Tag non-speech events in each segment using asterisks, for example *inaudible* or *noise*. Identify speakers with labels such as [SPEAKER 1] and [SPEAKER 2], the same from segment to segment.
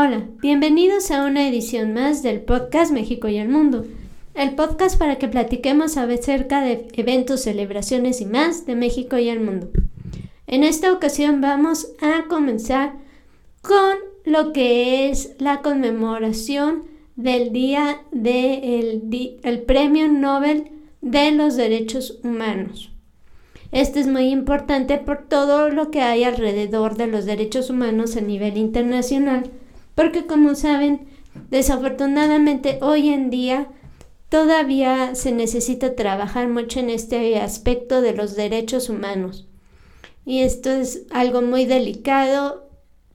[SPEAKER 1] Hola, bienvenidos a una edición más del podcast México y el Mundo, el podcast para que platiquemos acerca de eventos, celebraciones y más de México y el mundo. En esta ocasión vamos a comenzar con lo que es la conmemoración del día del el Premio Nobel de los Derechos Humanos. Este es muy importante por todo lo que hay alrededor de los derechos humanos a nivel internacional porque como saben, desafortunadamente hoy en día todavía se necesita trabajar mucho en este aspecto de los derechos humanos. Y esto es algo muy delicado,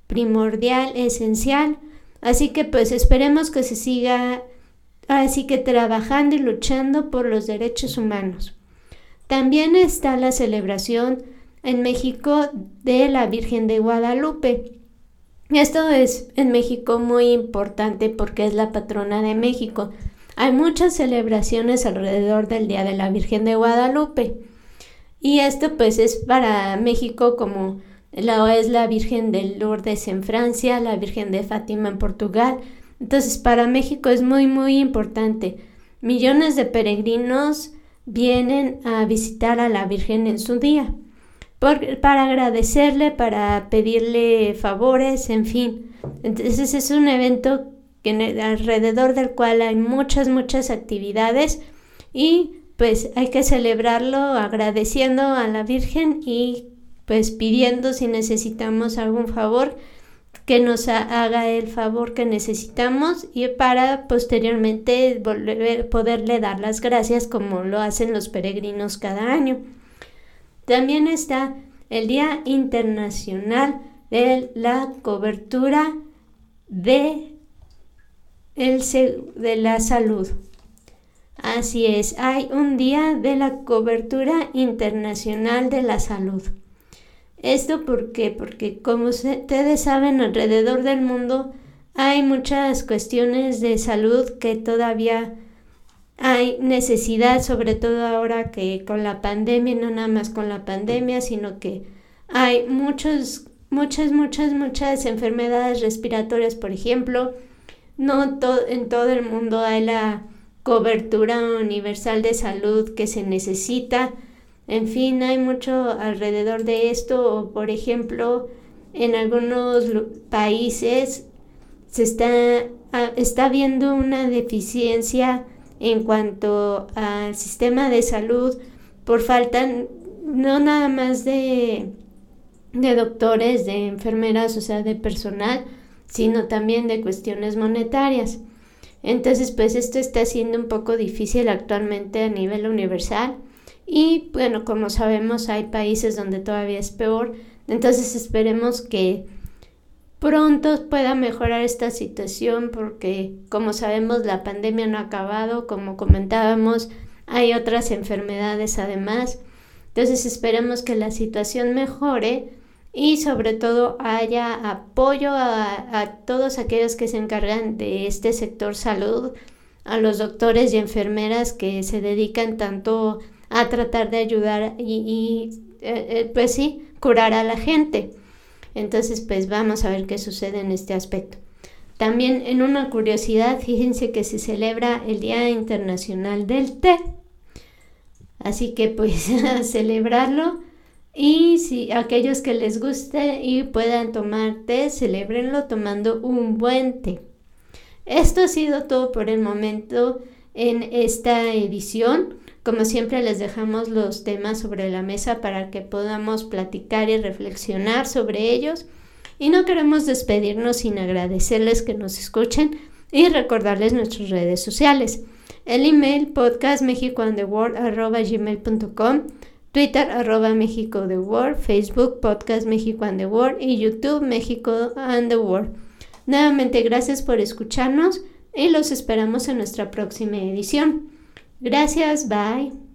[SPEAKER 1] primordial, esencial. Así que pues esperemos que se siga así que trabajando y luchando por los derechos humanos. También está la celebración en México de la Virgen de Guadalupe. Esto es en México muy importante porque es la patrona de México. Hay muchas celebraciones alrededor del Día de la Virgen de Guadalupe. Y esto pues es para México como la, es la Virgen de Lourdes en Francia, la Virgen de Fátima en Portugal. Entonces para México es muy muy importante. Millones de peregrinos vienen a visitar a la Virgen en su día para agradecerle, para pedirle favores, en fin. Entonces es un evento que, alrededor del cual hay muchas, muchas actividades y pues hay que celebrarlo agradeciendo a la Virgen y pues pidiendo si necesitamos algún favor que nos haga el favor que necesitamos y para posteriormente volver, poderle dar las gracias como lo hacen los peregrinos cada año. También está el Día Internacional de la Cobertura de, el, de la Salud. Así es, hay un Día de la Cobertura Internacional de la Salud. ¿Esto por qué? Porque como ustedes saben, alrededor del mundo hay muchas cuestiones de salud que todavía hay necesidad, sobre todo ahora que con la pandemia, no nada más con la pandemia, sino que hay muchos, muchas, muchas, muchas enfermedades respiratorias, por ejemplo. No en todo el mundo hay la cobertura universal de salud que se necesita. En fin, hay mucho alrededor de esto. por ejemplo, en algunos países se está, ah, está viendo una deficiencia en cuanto al sistema de salud por falta no nada más de, de doctores, de enfermeras, o sea, de personal, sino también de cuestiones monetarias. Entonces, pues esto está siendo un poco difícil actualmente a nivel universal y bueno, como sabemos, hay países donde todavía es peor. Entonces, esperemos que pronto pueda mejorar esta situación porque como sabemos la pandemia no ha acabado, como comentábamos, hay otras enfermedades además. Entonces esperemos que la situación mejore y sobre todo haya apoyo a, todos aquellos que se encargan de este sector salud, a los doctores y enfermeras que se dedican tanto a tratar de ayudar y, eh, eh, pues sí, curar a la gente. Entonces, pues vamos a ver qué sucede en este aspecto. También en una curiosidad, fíjense que se celebra el Día Internacional del Té. Así que pues *laughs* a celebrarlo y si aquellos que les guste y puedan tomar té, celebrenlo tomando un buen té. Esto ha sido todo por el momento en esta edición. Como siempre les dejamos los temas sobre la mesa para que podamos platicar y reflexionar sobre ellos. Y no queremos despedirnos sin agradecerles que nos escuchen y recordarles nuestras redes sociales. El email podcastmexicoandtheworld.com, Twitter arroba México the World, Facebook Podcast and the World y YouTube México and the World. Nuevamente gracias por escucharnos y los esperamos en nuestra próxima edición. Gracias, bye.